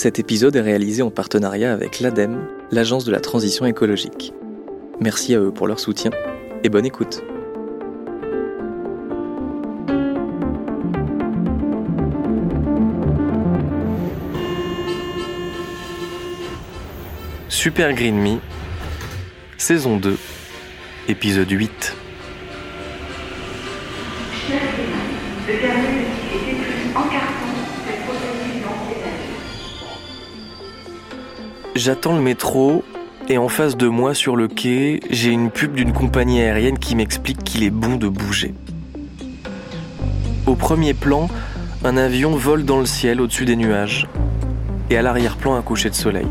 Cet épisode est réalisé en partenariat avec l'ADEME, l'Agence de la transition écologique. Merci à eux pour leur soutien et bonne écoute. Super Green Me, saison 2, épisode 8. J'attends le métro et en face de moi sur le quai, j'ai une pub d'une compagnie aérienne qui m'explique qu'il est bon de bouger. Au premier plan, un avion vole dans le ciel au-dessus des nuages et à l'arrière-plan un coucher de soleil.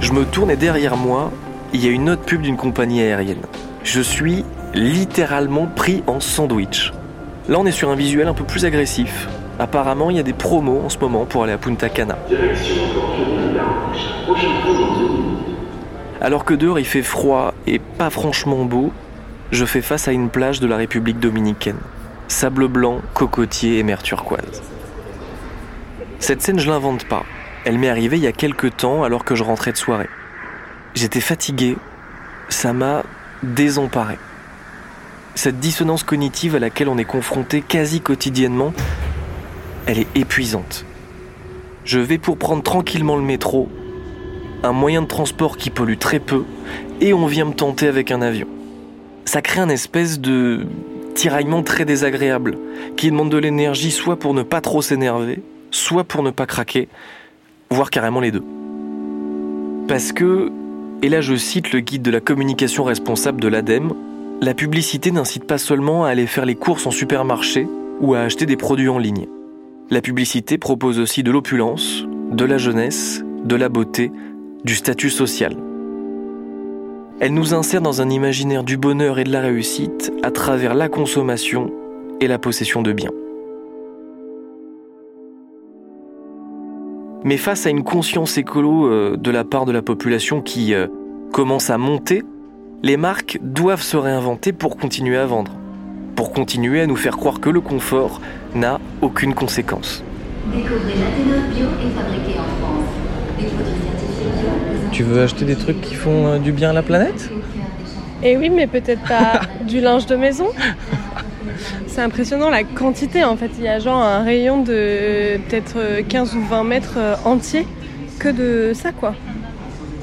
Je me tourne et derrière moi, il y a une autre pub d'une compagnie aérienne. Je suis littéralement pris en sandwich. Là, on est sur un visuel un peu plus agressif. Apparemment, il y a des promos en ce moment pour aller à Punta Cana. Alors que dehors il fait froid et pas franchement beau, je fais face à une plage de la République dominicaine. Sable blanc, cocotier et mer turquoise. Cette scène, je l'invente pas. Elle m'est arrivée il y a quelques temps alors que je rentrais de soirée. J'étais fatigué, ça m'a désemparé. Cette dissonance cognitive à laquelle on est confronté quasi quotidiennement, elle est épuisante. Je vais pour prendre tranquillement le métro, un moyen de transport qui pollue très peu, et on vient me tenter avec un avion. Ça crée un espèce de tiraillement très désagréable, qui demande de l'énergie soit pour ne pas trop s'énerver, soit pour ne pas craquer, voire carrément les deux. Parce que, et là je cite le guide de la communication responsable de l'ADEME, la publicité n'incite pas seulement à aller faire les courses en supermarché ou à acheter des produits en ligne. La publicité propose aussi de l'opulence, de la jeunesse, de la beauté, du statut social. Elle nous insère dans un imaginaire du bonheur et de la réussite à travers la consommation et la possession de biens. Mais face à une conscience écolo euh, de la part de la population qui euh, commence à monter, les marques doivent se réinventer pour continuer à vendre, pour continuer à nous faire croire que le confort n'a aucune conséquence. Tu veux acheter des trucs qui font euh, du bien à la planète? Eh oui, mais peut-être pas du linge de maison. C'est impressionnant la quantité en fait. Il y a genre un rayon de peut-être 15 ou 20 mètres euh, entiers que de ça quoi.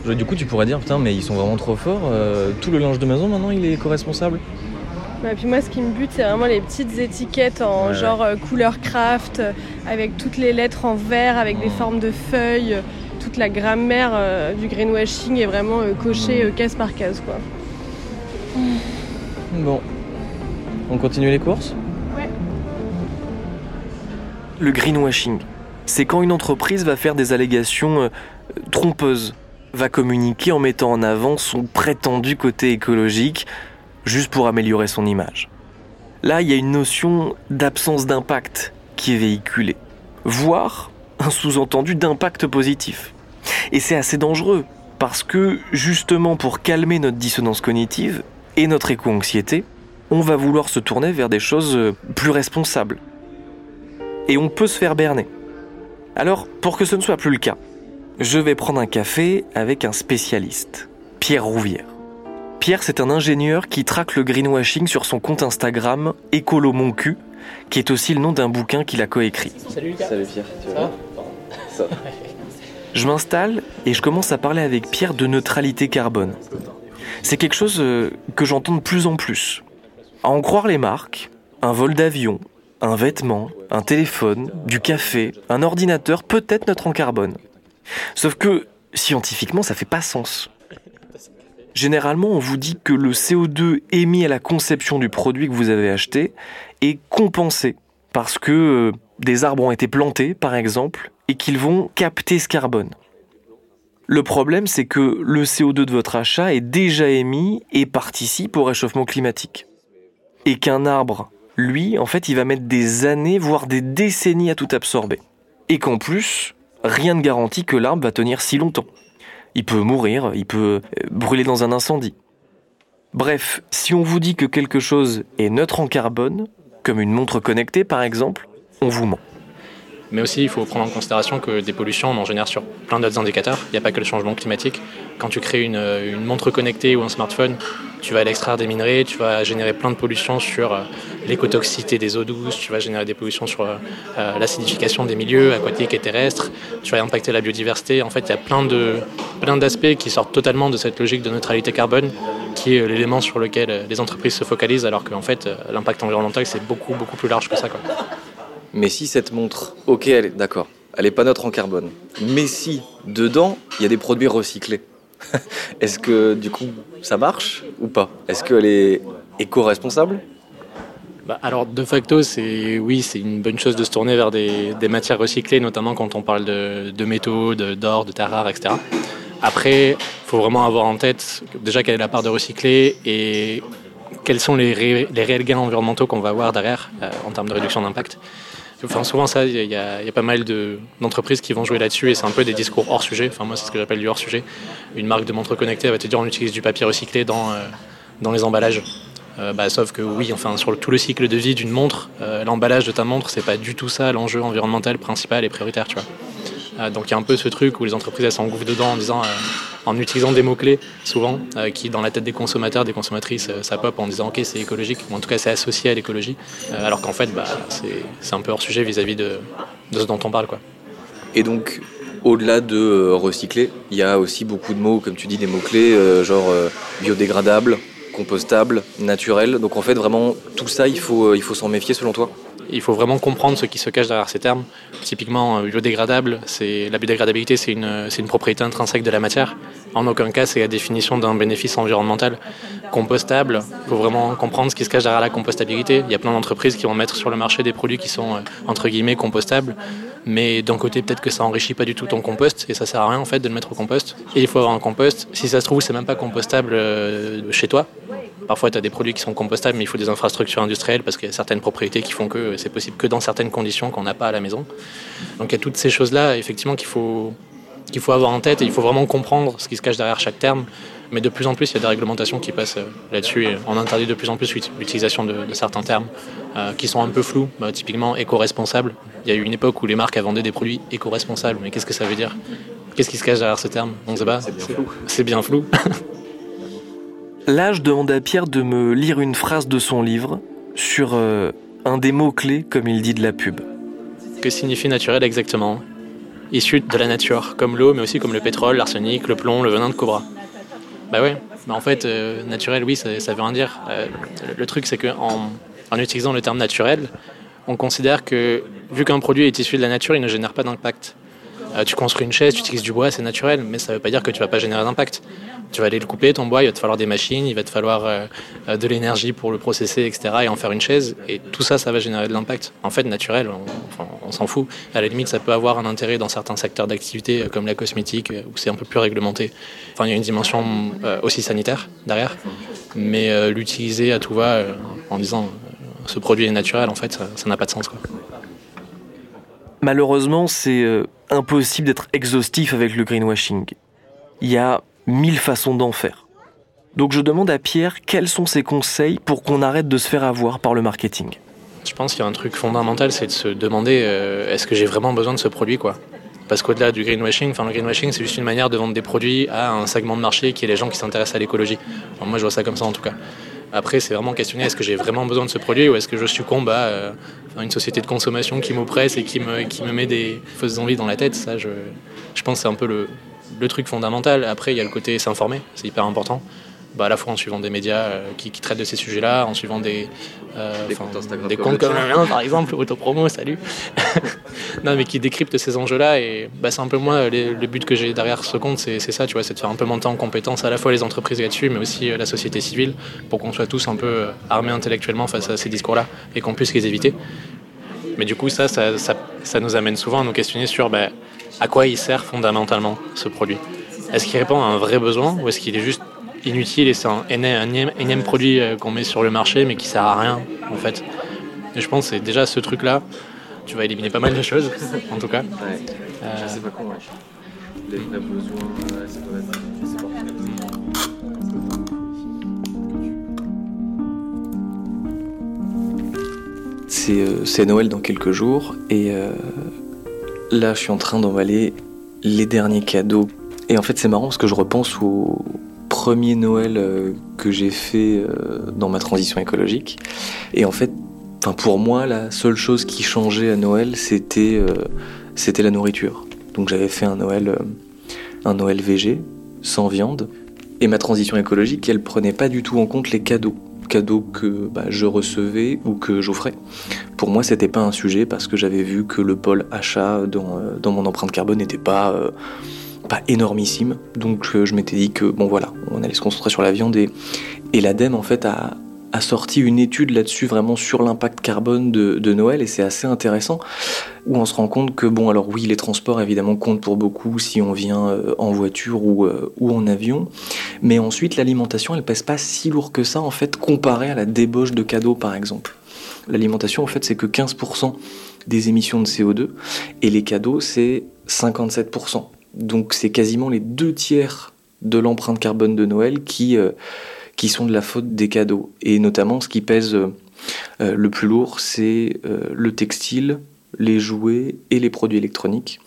Du coup, tu pourrais dire putain, mais ils sont vraiment trop forts. euh, tout le linge de maison maintenant, il est éco-responsable? Bah, puis moi, ce qui me bute, c'est vraiment les petites étiquettes en Ouais, genre euh, couleur craft, euh, avec toutes les lettres en vert, avec des Mm. formes de feuilles. euh, Toute la grammaire euh, du greenwashing est vraiment euh, cochée euh, case par case quoi. Bon, on continue les courses? Ouais. Le greenwashing, c'est quand une entreprise va faire des allégations euh, trompeuses, va communiquer en mettant en avant son prétendu côté écologique, juste pour améliorer son image. Là, il y a une notion d'absence d'impact qui est véhiculée, voire un sous-entendu d'impact positif. Et c'est assez dangereux, parce que justement pour calmer notre dissonance cognitive et notre éco-anxiété, on va vouloir se tourner vers des choses euh, plus responsables. Et on peut se faire berner. Alors, pour que ce ne soit plus le cas, je vais prendre un café avec un spécialiste, Pierre Rouvière. Pierre, c'est un ingénieur qui traque le greenwashing sur son compte Instagram Écolo Mon Cul, qui est aussi le nom d'un bouquin qu'il a coécrit. Salut Lucas. Salut Pierre, tu Ça va Je m'installe et je commence à parler avec Pierre de neutralité carbone. C'est quelque chose euh, que j'entends de plus en plus. À en croire les marques, un vol d'avion, un vêtement, un téléphone, du café, un ordinateur peut être neutre en carbone. Sauf que scientifiquement, ça fait pas sens. Généralement, on vous dit que le CO2 émis à la conception du produit que vous avez acheté est compensé parce que euh, des arbres ont été plantés, par exemple, et qu'ils vont capter ce carbone. Le problème, c'est que le CO2 de votre achat est déjà émis et participe au réchauffement climatique. Et qu'un arbre, lui, en fait, il va mettre des années, voire des décennies à tout absorber. Et qu'en plus, rien ne garantit que l'arbre va tenir si longtemps. Il peut mourir, il peut euh, brûler dans un incendie. Bref, si on vous dit que quelque chose est neutre en carbone, comme une montre connectée par exemple, on vous ment. Mais aussi, il faut prendre en considération que des pollutions, on en génère sur plein d'autres indicateurs. Il n'y a pas que le changement climatique. Quand tu crées une, une montre connectée ou un smartphone, tu vas extraire des minerais, tu vas générer plein de pollutions sur euh, l'écotoxicité des eaux douces, tu vas générer des pollutions sur euh, euh, l'acidification des milieux aquatiques et terrestres, tu vas impacter la biodiversité. En fait, il y a plein d'aspects qui sortent totalement de cette logique de neutralité carbone, qui est l'élément sur lequel les entreprises se focalisent, alors qu'en fait, l'impact environnemental, c'est beaucoup, beaucoup plus large que ça. Mais si cette montre, ok, elle est d'accord, elle n'est pas neutre en carbone, mais si dedans, il y a des produits recyclés, est-ce que du coup ça marche ou pas? Est-ce qu'elle est éco-responsable? Bah, alors de facto, c'est oui, c'est une bonne chose de se tourner vers des, matières recyclées, notamment quand on parle de, métaux, d'or, de, terres rares, etc. Après, il faut vraiment avoir en tête déjà quelle est la part de recyclé et quels sont les, réels gains environnementaux qu'on va avoir derrière euh, en termes de réduction d'impact. Enfin, souvent, ça, il y, a pas mal d'entreprises qui vont jouer là-dessus et c'est un peu des discours hors sujet. Enfin, moi, c'est ce que j'appelle du hors sujet. Une marque de montre connectée va te dire on utilise du papier recyclé dans, euh, les emballages. Euh, bah, sauf que oui, enfin, sur tout le cycle de vie d'une montre, euh, l'emballage de ta montre, c'est pas du tout ça l'enjeu environnemental principal et prioritaire, tu vois. Donc il y a un peu ce truc où les entreprises elles s'engouffrent dedans en en utilisant des mots-clés, souvent, euh, qui dans la tête des consommateurs, des consommatrices, euh, ça pop en disant ok c'est écologique, ou en tout cas c'est associé à l'écologie, euh, alors qu'en fait bah, c'est un peu hors sujet vis-à-vis de, ce dont on parle. Quoi. Et donc, au-delà de recycler, il y a aussi beaucoup de mots, comme tu dis, des mots-clés, genre biodégradable, compostable, naturel. Donc en fait, vraiment, tout ça, il faut s'en méfier selon toi? Il faut vraiment comprendre ce qui se cache derrière ces termes. Typiquement, euh, biodégradable, c'est la biodégradabilité, c'est une, propriété intrinsèque de la matière. En aucun cas, c'est la définition d'un bénéfice environnemental. Compostable, il faut vraiment comprendre ce qui se cache derrière la compostabilité. Il y a plein d'entreprises qui vont mettre sur le marché des produits qui sont euh, entre guillemets compostables, mais d'un côté, peut-être que ça enrichit pas du tout ton compost et ça sert à rien en fait de le mettre au compost. Et il faut avoir un compost. Si ça se trouve, c'est même pas compostable euh, chez toi. Parfois, tu as des produits qui sont compostables, mais il faut des infrastructures industrielles parce qu'il y a certaines propriétés qui font que c'est possible que dans certaines conditions qu'on n'a pas à la maison. Donc il y a toutes ces choses-là, effectivement, qu'il faut, qu'il faut avoir en tête et il faut vraiment comprendre ce qui se cache derrière chaque terme. Mais de plus en plus, il y a des réglementations qui passent euh, là-dessus et on interdit de plus en plus l'utilisation de, certains termes euh, qui sont un peu flous, bah, typiquement éco-responsable. Il y a eu une époque où les marques vendaient des produits éco-responsables, mais qu'est-ce que ça veut dire? Qu'est-ce qui se cache derrière ce terme? On ne sait pas. C'est bien flou. Là, je demande à Pierre de me lire une phrase de son livre sur euh, un des mots-clés, comme il dit, de la pub. Que signifie naturel exactement? Issu de la nature, comme l'eau, mais aussi comme le pétrole, l'arsenic, le plomb, le venin de cobra. Bah ouais, bah en fait, euh, naturel, oui, ça, veut rien dire. Euh, le truc, c'est qu'en en utilisant le terme naturel, on considère que, vu qu'un produit est issu de la nature, il ne génère pas d'impact. Tu construis une chaise, tu utilises du bois, c'est naturel, mais ça ne veut pas dire que tu vas pas générer d'impact tu vas aller le couper, ton bois, il va te falloir des machines, il va te falloir euh, euh, de l'énergie pour le processer, etc. et en faire une chaise. Et tout ça, ça va générer de l'impact. En fait, naturel, on, s'en fout. À la limite, ça peut avoir un intérêt dans certains secteurs d'activité, euh, comme la cosmétique, où c'est un peu plus réglementé. Enfin, il y a une dimension aussi sanitaire derrière. Mais l'utiliser à tout va en disant ce produit est naturel, en fait, ça n'a pas de sens. Malheureusement, c'est impossible d'être exhaustif avec le greenwashing. Il y a mille façons d'en faire. Donc je demande à Pierre quels sont ses conseils pour qu'on arrête de se faire avoir par le marketing? Je pense qu'il y a un truc fondamental, c'est de se demander euh, est-ce que j'ai vraiment besoin de ce produit quoi? Parce qu'au-delà du greenwashing, le greenwashing c'est juste une manière de vendre des produits à un segment de marché qui est les gens qui s'intéressent à l'écologie. moi je vois ça comme ça en tout cas. Après, c'est vraiment questionner est-ce que j'ai vraiment besoin de ce produit ou est-ce que je succombe à euh, une société de consommation qui m'oppresse et qui me, qui me met des fausses envies dans la tête? Ça, je, je pense que c'est un peu le, le truc fondamental. Après, il y a le côté s'informer, c'est hyper important. Bah, à la fois en suivant des médias euh, qui, traitent de ces sujets-là, en suivant des, euh, des comptes, Instagram des comptes comme le mien, par exemple, Autopromo, salut. non, mais qui décryptent ces enjeux-là. Et bah, c'est un peu moi, le but que j'ai derrière ce compte, c'est ça, tu vois, c'est de faire un peu monter en compétence à la fois les entreprises là-dessus, mais aussi euh, la société civile, pour qu'on soit tous un peu armés intellectuellement face à ces discours-là et qu'on puisse les éviter. Mais du coup, ça, ça, ça, nous amène souvent à nous questionner sur bah, à quoi il sert fondamentalement ce produit? Est-ce qu'il répond à un vrai besoin ou est-ce qu'il est juste inutile et c'est un, énième, produit euh, qu'on met sur le marché mais qui sert à rien en fait. Et je pense que c'est déjà ce truc-là, tu vas éliminer pas mal de choses en tout cas. C'est, Noël dans quelques jours et euh, Là, je suis en train d'emballer les derniers cadeaux. Et en fait, c'est marrant parce que je repense au premier Noël euh, que j'ai fait euh, dans ma transition écologique. Et en fait, pour moi, la seule chose qui changeait à Noël, c'était euh, c'était la nourriture. Donc j'avais fait un Noël, un Noël VG, sans viande. Et ma transition écologique, elle prenait pas du tout en compte les cadeaux cadeaux que bah, je recevais ou que j'offrais. Pour moi, c'était pas un sujet parce que j'avais vu que le pôle achat dans, dans mon empreinte carbone n'était pas, pas énormissime. Donc je m'étais dit que bon voilà, on allait se concentrer sur la viande et, et l'ADEME en fait a, a sorti une étude là-dessus vraiment sur l'impact carbone de, Noël et c'est assez intéressant où on se rend compte que bon alors oui les transports évidemment comptent pour beaucoup si on vient euh, en voiture ou, euh, ou en avion mais ensuite l'alimentation elle pèse pas si lourd que ça en fait comparé à la débauche de cadeaux par exemple. L'alimentation en fait c'est que 15% des émissions de CO2 et les cadeaux c'est 57%. Donc c'est quasiment les deux tiers de l'empreinte carbone de Noël qui euh, qui sont de la faute des cadeaux. Et notamment, ce qui pèse euh, le plus lourd, c'est euh, le textile, les jouets et les produits électroniques.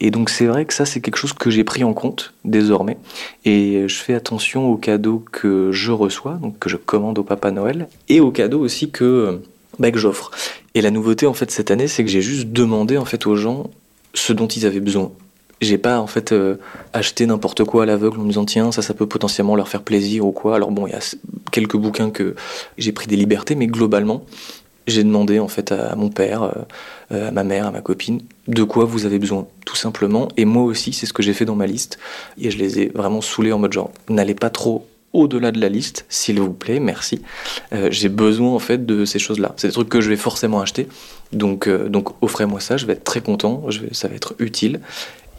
Et donc c'est vrai que ça c'est quelque chose que j'ai pris en compte désormais et je fais attention aux cadeaux que je reçois, donc que je commande au Papa Noël et aux cadeaux aussi que, bah, que j'offre. Et la nouveauté en fait cette année c'est que j'ai juste demandé en fait aux gens ce dont ils avaient besoin. J'ai pas en fait euh, acheté n'importe quoi à l'aveugle en me disant tiens ça ça peut potentiellement leur faire plaisir ou quoi. Alors bon il y a quelques bouquins que j'ai pris des libertés mais globalement j'ai demandé en fait à mon père, euh, à ma mère, à ma copine de quoi vous avez besoin tout simplement et moi aussi c'est ce que j'ai fait dans ma liste et je les ai vraiment saoulés en mode genre n'allez pas trop au-delà de la liste, s'il vous plaît, merci. Euh, j'ai besoin en fait de ces choses-là. C'est des trucs que je vais forcément acheter, donc donc offrez-moi ça, je vais être très content, ça va être utile.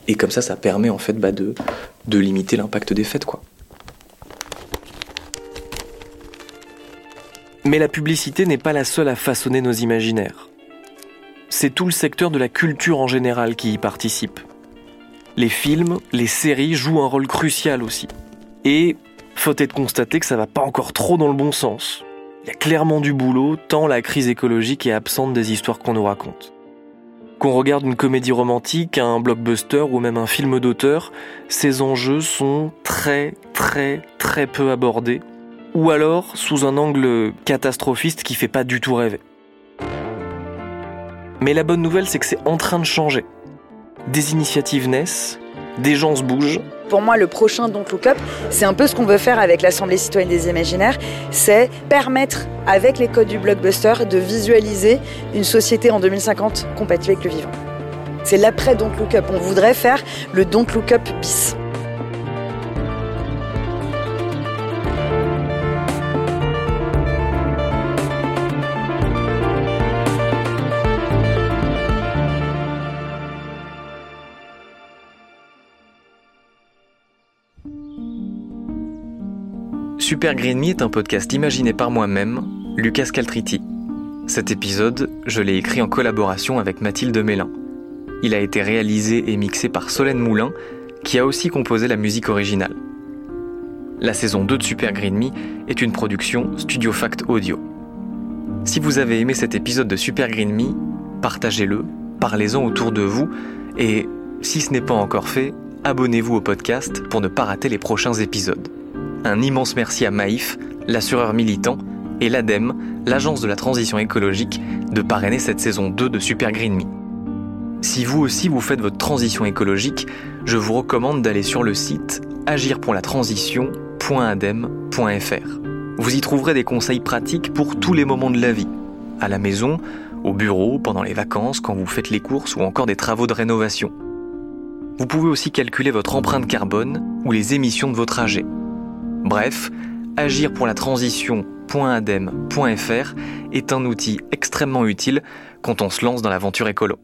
Et comme ça, ça permet en fait bah, de, limiter l'impact des fêtes. Quoi. Mais la publicité n'est pas la seule à façonner nos imaginaires. C'est tout le secteur de la culture en général qui y participe. Les films, les séries jouent un rôle crucial aussi. Et faut être constaté que ça va pas encore trop dans le bon sens. Il y a clairement du boulot, tant la crise écologique est absente des histoires qu'on nous raconte. Qu'on regarde une comédie romantique, un blockbuster ou même un film d'auteur, ces enjeux sont très très très peu abordés, ou alors sous un angle catastrophiste qui fait pas du tout rêver. Mais la bonne nouvelle, c'est que c'est en train de changer. Des initiatives naissent, des gens se bougent, pour moi, le prochain Don't Look Up, c'est un peu ce qu'on veut faire avec l'Assemblée citoyenne des imaginaires, c'est permettre, avec les codes du blockbuster, de visualiser une société en 2050 compatible avec le vivant. C'est l'après Don't Look Up. On voudrait faire le Don't Look Up bis. Super Green Me est un podcast imaginé par moi-même, Lucas Caltriti. Cet épisode, je l'ai écrit en collaboration avec Mathilde Mélin. Il a été réalisé et mixé par Solène Moulin, qui a aussi composé la musique originale. La saison 2 de Super Green Me est une production Studio Fact Audio. Si vous avez aimé cet épisode de Super Green Me, partagez-le, parlez-en autour de vous et, si ce n'est pas encore fait, abonnez-vous au podcast pour ne pas rater les prochains épisodes. Un immense merci à Maïf, l'assureur militant, et l'ADEME, l'agence de la transition écologique, de parrainer cette saison 2 de Super Green Me. Si vous aussi vous faites votre transition écologique, je vous recommande d'aller sur le site agirpourlatransition.adem.fr. Vous y trouverez des conseils pratiques pour tous les moments de la vie, à la maison, au bureau, pendant les vacances, quand vous faites les courses ou encore des travaux de rénovation. Vous pouvez aussi calculer votre empreinte carbone ou les émissions de vos trajets. Bref, agir est un outil extrêmement utile quand on se lance dans l'aventure écolo.